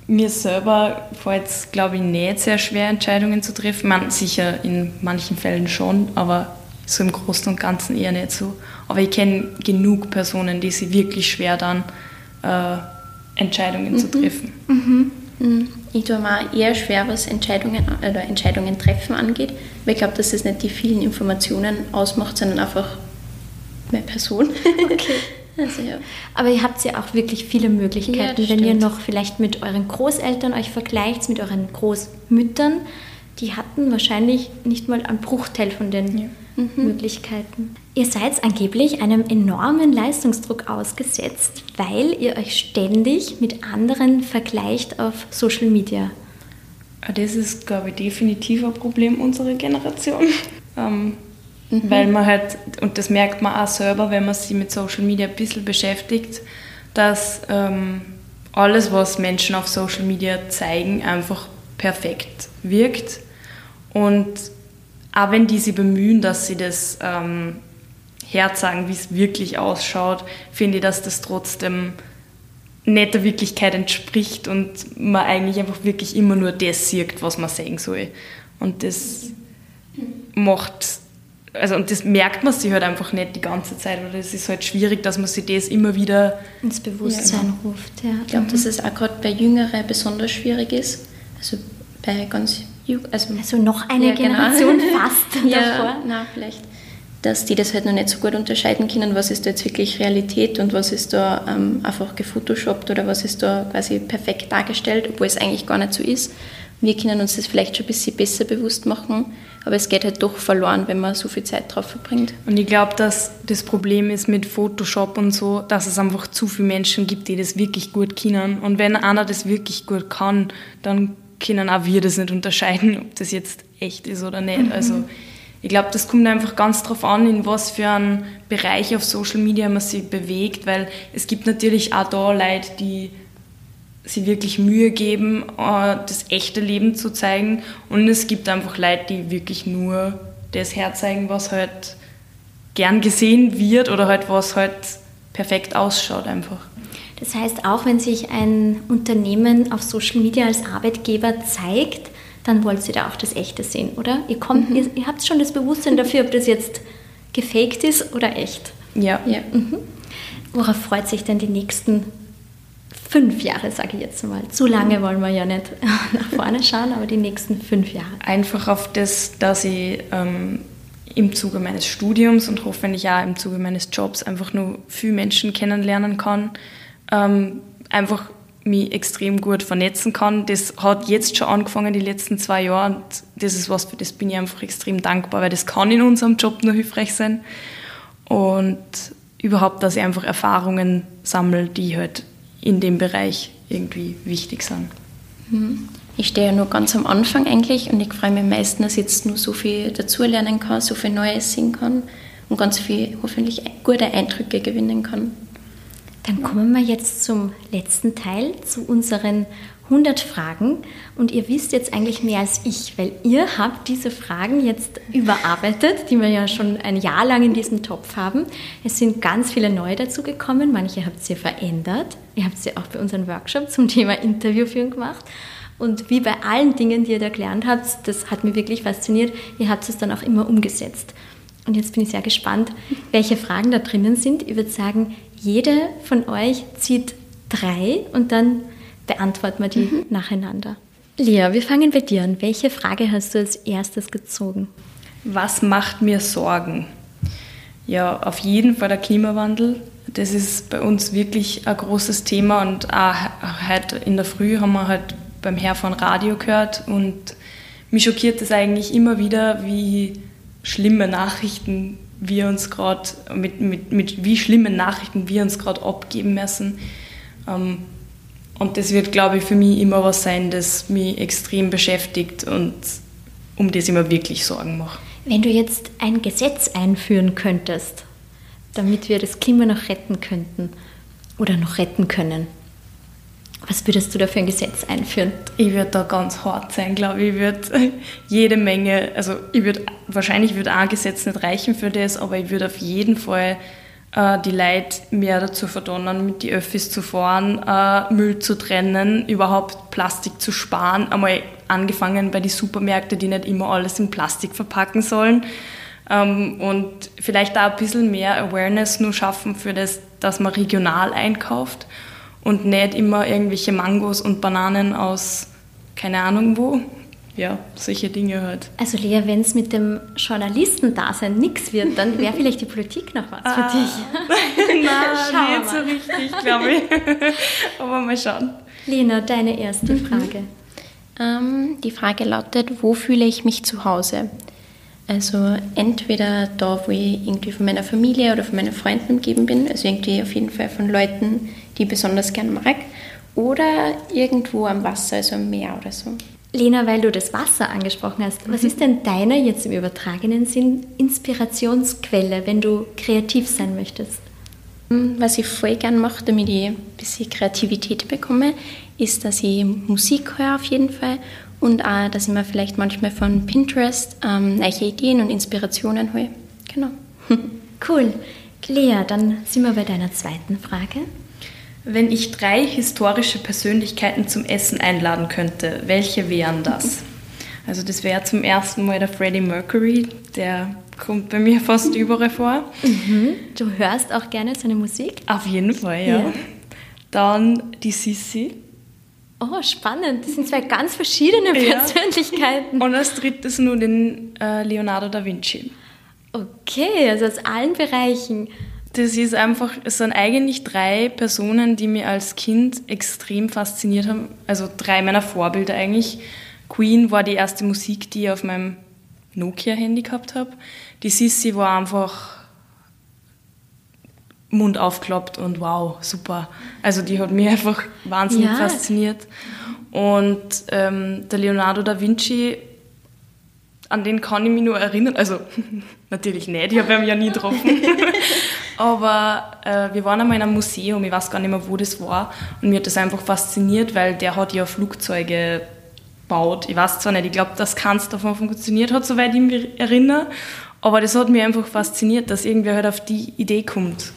mir selber fällt es, glaube ich, nicht sehr schwer, Entscheidungen zu treffen. Man, sicher in manchen Fällen schon, aber so im Großen und Ganzen eher nicht so. Aber ich kenne genug Personen, die sich wirklich schwer dann äh, Entscheidungen zu treffen. Mhm. Ich tue mir eher schwer, was Entscheidungen oder Entscheidungen treffen angeht, weil ich glaube, dass es nicht die vielen Informationen ausmacht, sondern einfach meine Person. Okay. Also ja. Aber ihr habt ja auch wirklich viele Möglichkeiten. Ja, Wenn ihr stimmt. noch vielleicht mit euren Großeltern euch vergleicht, mit euren Großmüttern, die hatten wahrscheinlich nicht mal einen Bruchteil von den Möglichkeiten. Ihr seid angeblich einem enormen Leistungsdruck ausgesetzt, weil ihr euch ständig mit anderen vergleicht auf Social Media. Das ist, glaube ich, definitiv ein Problem unserer Generation. Ähm, Weil man halt, und das merkt man auch selber, wenn man sich mit Social Media ein bisschen beschäftigt, dass ähm, alles, was Menschen auf Social Media zeigen, einfach perfekt wirkt. Und auch wenn die sich bemühen, dass sie das ähm, herzeigen, wie es wirklich ausschaut, finde ich, dass das trotzdem nicht der Wirklichkeit entspricht und man eigentlich einfach wirklich immer nur das sieht, was man sehen soll. Und das macht, also und das merkt man sich halt einfach nicht die ganze Zeit, oder es ist halt schwierig, dass man sich das immer wieder ins Bewusstsein ja, ruft. Ja. Ich glaube, mhm. dass es auch gerade bei Jüngeren besonders schwierig ist. Also bei ganz also, also noch eine ja, genau. Generation genau. fast ja, davor. Na, vielleicht dass die das halt noch nicht so gut unterscheiden können, was ist da jetzt wirklich Realität und was ist da ähm, einfach gefotoshoppt oder was ist da quasi perfekt dargestellt, obwohl es eigentlich gar nicht so ist. Wir können uns das vielleicht schon ein bisschen besser bewusst machen, aber es geht halt doch verloren, wenn man so viel Zeit drauf verbringt. Und ich glaube, dass das Problem ist mit Photoshop und so, dass es einfach zu viele Menschen gibt, die das wirklich gut können. Und wenn einer das wirklich gut kann, dann können auch wir das nicht unterscheiden, ob das jetzt echt ist oder nicht. Mhm. Also ich glaube, das kommt einfach ganz darauf an, in was für einem Bereich auf Social Media man sich bewegt, weil es gibt natürlich auch da Leute, die sich wirklich Mühe geben, äh, das echte Leben zu zeigen und es gibt einfach Leute, die wirklich nur das herzeigen, was halt gern gesehen wird oder halt was halt perfekt ausschaut einfach. Das heißt, auch wenn sich ein Unternehmen auf Social Media als Arbeitgeber zeigt, dann wollt ihr da auch das Echte sehen, oder? Ihr, kommt, mhm. ihr, ihr habt schon das Bewusstsein dafür, ob das jetzt gefaked ist oder echt. Ja. ja. Mhm. Worauf freut sich denn die nächsten fünf Jahre, sage ich jetzt mal? Zu lange wollen wir ja nicht nach vorne schauen, aber die nächsten fünf Jahre. Einfach auf das, dass ich ähm, im Zuge meines Studiums und hoffentlich auch im Zuge meines Jobs einfach nur viele Menschen kennenlernen kann. Ähm, einfach mich extrem gut vernetzen kann. Das hat jetzt schon angefangen, die letzten zwei Jahre. Und das ist was, für das bin ich einfach extrem dankbar, weil das kann in unserem Job nur hilfreich sein. Und überhaupt, dass ich einfach Erfahrungen sammle, die halt in dem Bereich irgendwie wichtig sind. Mhm. Ich stehe ja nur ganz am Anfang eigentlich und ich freue mich meistens, dass ich jetzt nur so viel dazulernen kann, so viel Neues sehen kann und ganz viel hoffentlich gute Eindrücke gewinnen kann. Dann kommen wir jetzt zum letzten Teil, zu unseren 100 Fragen. Und ihr wisst jetzt eigentlich mehr als ich, weil ihr habt diese Fragen jetzt überarbeitet, die wir ja schon ein Jahr lang in diesem Topf haben. Es sind ganz viele neue dazugekommen, manche habt ihr verändert. Ihr habt sie auch bei unserem Workshop zum Thema Interviewführung gemacht. Und wie bei allen Dingen, die ihr da gelernt habt, das hat mich wirklich fasziniert, ihr habt es dann auch immer umgesetzt. Und jetzt bin ich sehr gespannt, welche Fragen da drinnen sind. Ich würde sagen, jede von euch zieht drei und dann beantworten wir die mhm. nacheinander. Lea, wir fangen bei dir an. Welche Frage hast du als erstes gezogen? Was macht mir Sorgen? Ja, auf jeden Fall der Klimawandel. Das ist bei uns wirklich ein großes Thema und auch heute in der Früh haben wir halt beim Herfahren Radio gehört und mich schockiert es eigentlich immer wieder, wie schlimme Nachrichten wir uns gerade, mit, mit, mit wie schlimmen Nachrichten wir uns gerade abgeben müssen. Ähm, und das wird, glaube ich, für mich immer was sein, das mich extrem beschäftigt und um das ich mir wirklich Sorgen mache. Wenn du jetzt ein Gesetz einführen könntest, damit wir das Klima noch retten könnten oder noch retten können, was würdest du da für ein Gesetz einführen? Ich würde da ganz hart sein, glaube ich. Ich würde jede Menge, also ich würde, wahrscheinlich würde ein Gesetz nicht reichen für das, aber ich würde auf jeden Fall äh, die Leute mehr dazu verdonnern, mit die Öffis zu fahren, äh, Müll zu trennen, überhaupt Plastik zu sparen. Einmal angefangen bei den Supermärkten, die nicht immer alles in Plastik verpacken sollen. Ähm, und vielleicht auch ein bisschen mehr Awareness nur schaffen für das, dass man regional einkauft und nicht immer irgendwelche Mangos und Bananen aus keine Ahnung wo. Ja, solche Dinge halt. Also Lea, wenn es mit dem Journalistendasein nichts wird, dann wäre vielleicht die Politik noch was ah. für dich. Nein, nicht so richtig, glaube ich. Aber mal schauen. Lena, deine erste mhm. Frage. Ähm, die Frage lautet, wo fühle ich mich zu Hause? Also entweder da, wo ich irgendwie von meiner Familie oder von meinen Freunden umgeben bin, also irgendwie auf jeden Fall von Leuten, die ich besonders gern mag, oder irgendwo am Wasser, also am Meer oder so. Lena, weil du das Wasser angesprochen hast, was mhm. ist denn deine jetzt im übertragenen Sinn Inspirationsquelle, wenn du kreativ sein möchtest? Hm, was ich voll gern mache, damit ich ein bisschen Kreativität bekomme, ist, dass ich Musik höre auf jeden Fall und auch, dass ich mir vielleicht manchmal von Pinterest ähm, neue Ideen und Inspirationen hole. Genau. cool. Lea, dann sind wir bei deiner zweiten Frage. Wenn ich drei historische Persönlichkeiten zum Essen einladen könnte, welche wären das? Also das wäre zum ersten Mal der Freddie Mercury, der kommt bei mir fast überall vor. Mhm. Du hörst auch gerne seine Musik? Auf jeden Fall, ja. ja. Dann die Sissi. Oh, spannend. Das sind zwei ganz verschiedene Persönlichkeiten. Ja. Und als drittes nur den äh, Leonardo da Vinci. Okay, also aus allen Bereichen. Das ist einfach, es sind eigentlich drei Personen, die mir als Kind extrem fasziniert haben. Also drei meiner Vorbilder eigentlich. Queen war die erste Musik, die ich auf meinem Nokia-Handy gehabt habe. Die Sissi war einfach Mund aufgeklappt und wow, super. Also die hat mich einfach wahnsinnig ja. fasziniert. Und ähm, der Leonardo da Vinci, an den kann ich mich nur erinnern. Also natürlich nicht, ich habe ihn ja nie getroffen. Aber äh, wir waren einmal in einem Museum, ich weiß gar nicht mehr, wo das war. Und mir hat das einfach fasziniert, weil der hat ja Flugzeuge baut. Ich weiß zwar nicht, ich glaube, dass keins davon funktioniert hat, soweit ich mich erinnere, aber das hat mich einfach fasziniert, dass irgendwer halt auf die Idee kommt.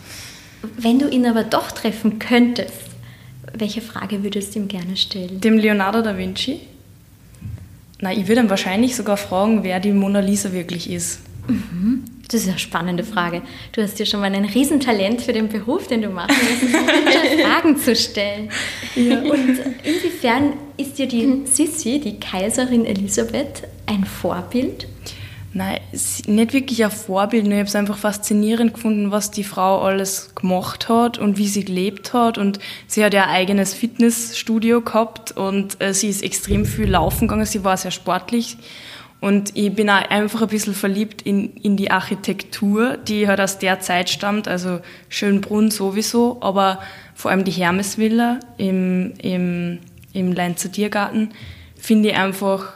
Wenn du ihn aber doch treffen könntest, welche Frage würdest du ihm gerne stellen? Dem Leonardo da Vinci? Na, ich würde ihn wahrscheinlich sogar fragen, wer die Mona Lisa wirklich ist. Mhm. Das ist eine spannende Frage. Du hast ja schon mal ein Riesentalent für den Beruf, den du machst, Fragen zu stellen. Ja. Und inwiefern ist dir die Sissi, die Kaiserin Elisabeth, ein Vorbild? Nein, nicht wirklich ein Vorbild, nur ich habe es einfach faszinierend gefunden, was die Frau alles gemacht hat und wie sie gelebt hat. Und sie hat ja ein eigenes Fitnessstudio gehabt und äh, sie ist extrem viel laufen gegangen, sie war sehr sportlich. Und ich bin auch einfach ein bisschen verliebt in, in die Architektur, die halt aus der Zeit stammt, also Schönbrunn sowieso, aber vor allem die Hermesvilla im, im, im Leinzer Tiergarten finde ich einfach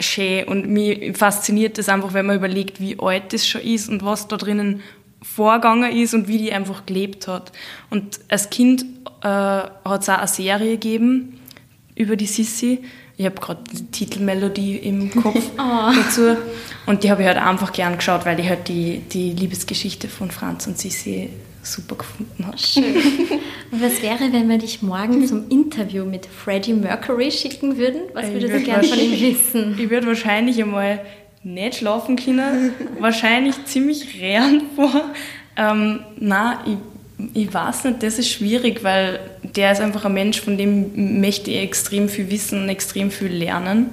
schön und mich fasziniert das einfach, wenn man überlegt, wie alt das schon ist und was da drinnen vorgegangen ist und wie die einfach gelebt hat. Und als Kind äh, hat es auch eine Serie gegeben über die Sissi, ich habe gerade die Titelmelodie im Kopf oh. dazu. Und die habe ich halt einfach gern geschaut, weil ich halt die, die Liebesgeschichte von Franz und Sissi super gefunden habe. Schön. Und was wäre, wenn wir dich morgen zum Interview mit Freddie Mercury schicken würden? Was würdest würd du gerne von ihm wissen? Ich würde wahrscheinlich einmal nicht schlafen können, wahrscheinlich ziemlich rehren vor. Ähm, nein, ich ich weiß nicht, das ist schwierig, weil der ist einfach ein Mensch, von dem möchte ich extrem viel wissen und extrem viel lernen.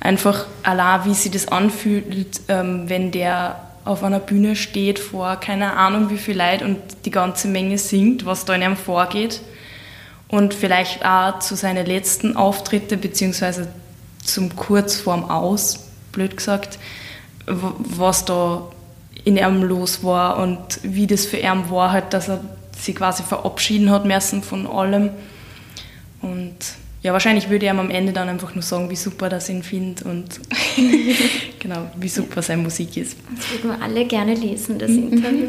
Einfach allein, wie sich das anfühlt, ähm, wenn der auf einer Bühne steht vor keine Ahnung wie viel Leid und die ganze Menge singt, was da in ihm vorgeht. Und vielleicht auch zu seinen letzten Auftritte, beziehungsweise zum kurz vorm Aus, blöd gesagt, was da in ihm los war und wie das für ihn war, halt, dass er sich quasi verabschieden hat müssen von allem. Und ja, wahrscheinlich würde er am Ende dann einfach nur sagen, wie super das ihn findet und genau, wie super seine Musik ist. Das würden wir alle gerne lesen, das mhm. Interview.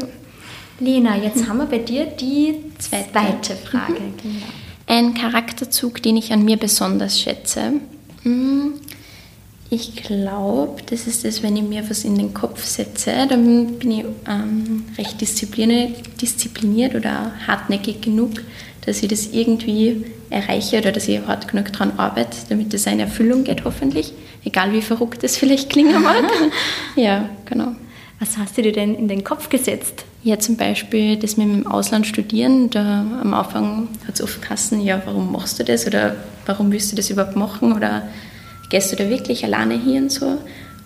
Lena, jetzt haben wir bei dir die zweite, zweite Frage. Mhm. Genau. Ein Charakterzug, den ich an mir besonders schätze. Hm, ich glaube, das ist es, wenn ich mir was in den Kopf setze, dann bin ich ähm, recht diszipliniert oder hartnäckig genug, dass ich das irgendwie erreiche oder dass ich hart genug daran arbeite, damit das eine Erfüllung geht, hoffentlich. Egal wie verrückt das vielleicht klingen mag. ja, genau. Was hast du dir denn in den Kopf gesetzt? Ja, zum Beispiel das mit dem Ausland studieren. Da am Anfang hat es oft Kassen, ja, warum machst du das oder warum willst du das überhaupt machen oder gehst du da wirklich alleine hier und so?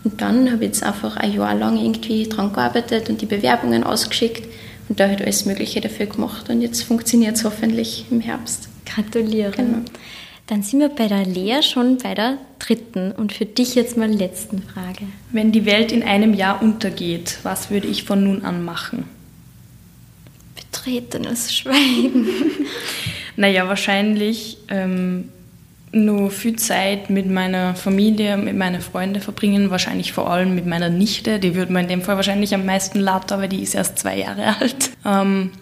Und dann habe ich jetzt einfach ein Jahr lang irgendwie dran gearbeitet und die Bewerbungen ausgeschickt und da halt alles Mögliche dafür gemacht. Und jetzt funktioniert es hoffentlich im Herbst. Gratuliere. Genau. Dann sind wir bei der Lea schon bei der dritten und für dich jetzt mal letzten Frage. Wenn die Welt in einem Jahr untergeht, was würde ich von nun an machen? Betretenes Schweigen. naja, wahrscheinlich ähm, nur viel Zeit mit meiner Familie, mit meinen Freunden verbringen, wahrscheinlich vor allem mit meiner Nichte. Die würde mir in dem Fall wahrscheinlich am meisten laut, weil die ist erst zwei Jahre alt. Ähm,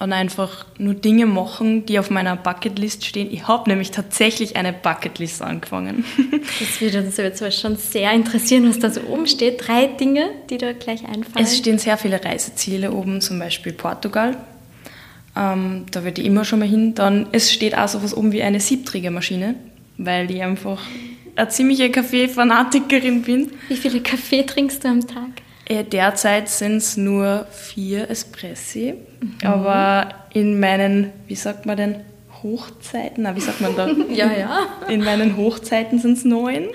und einfach nur Dinge machen, die auf meiner Bucketlist stehen. Ich habe nämlich tatsächlich eine Bucketlist angefangen. Das würde uns jetzt schon sehr interessieren, was da so oben steht. Drei Dinge, die da gleich einfallen. Es stehen sehr viele Reiseziele oben, zum Beispiel Portugal. Ähm, da würde ich immer schon mal hin. Dann, es steht auch so was oben wie eine Siebträgermaschine, weil die einfach eine ziemliche Kaffee-Fanatikerin bin. Wie viele Kaffee trinkst du am Tag? Äh, derzeit sind es nur vier Espressi, mhm. aber in meinen, wie sagt man denn, Hochzeiten, na, wie sagt man da? ja, ja. In meinen Hochzeiten sind es neun.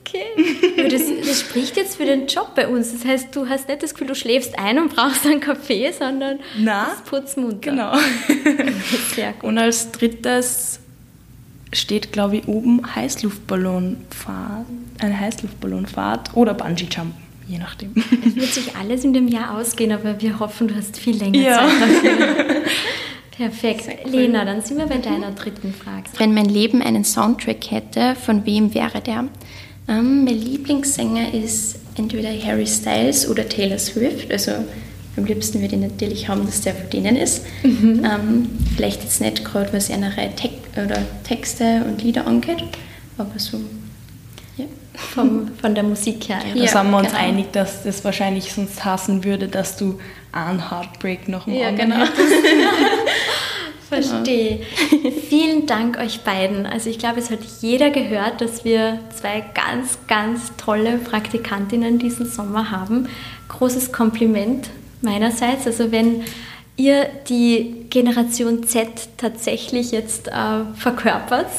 Okay. Das, das, spricht jetzt für den Job bei uns. Das heißt, du hast nicht das Gefühl, du schläfst ein und brauchst einen Kaffee, sondern Na, das Putzmunter. Genau. Sehr gut. Und als drittes steht, glaube ich, oben Heißluftballonfahrt, eine Heißluftballonfahrt oder Bungee-Jump je nachdem. Es wird sich alles in dem Jahr ausgehen, aber wir hoffen, du hast viel länger ja. Zeit dafür. Perfekt. Cool. Lena, dann sind wir bei deiner dritten Frage. Wenn mein Leben einen Soundtrack hätte, von wem wäre der? Ähm, mein Lieblingssänger ist entweder Harry Styles oder Taylor Swift. Also am liebsten würde ich natürlich haben, dass der von denen ist. Mhm. Ähm, vielleicht jetzt nicht gerade, was ihre Te oder Texte und Lieder angeht, aber so vom, von der Musik her. Ja, da sind wir uns genau. einig, dass das wahrscheinlich sonst hassen würde, dass du einen Heartbreak noch mal ja, genau. Verstehe. Vielen Dank euch beiden. Also ich glaube, es hat jeder gehört, dass wir zwei ganz, ganz tolle Praktikantinnen diesen Sommer haben. Großes Kompliment meinerseits. Also wenn ihr die Generation Z tatsächlich jetzt äh, verkörpert,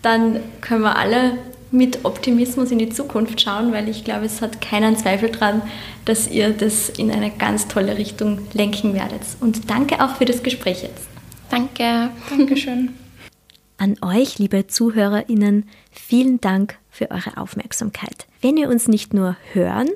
dann können wir alle mit Optimismus in die Zukunft schauen, weil ich glaube, es hat keinen Zweifel daran, dass ihr das in eine ganz tolle Richtung lenken werdet. Und danke auch für das Gespräch jetzt. Danke. Dankeschön. An euch, liebe ZuhörerInnen, vielen Dank für eure Aufmerksamkeit. Wenn ihr uns nicht nur hören,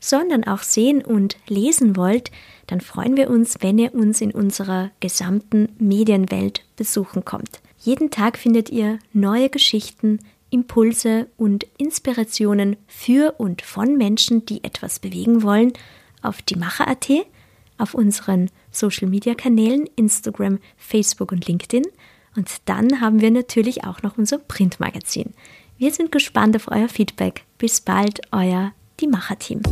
sondern auch sehen und lesen wollt, dann freuen wir uns, wenn ihr uns in unserer gesamten Medienwelt besuchen kommt. Jeden Tag findet ihr neue Geschichten, Impulse und Inspirationen für und von Menschen, die etwas bewegen wollen, auf die Macher.at, auf unseren Social Media Kanälen Instagram, Facebook und LinkedIn. Und dann haben wir natürlich auch noch unser Printmagazin. Wir sind gespannt auf euer Feedback. Bis bald, euer Die Macher-Team.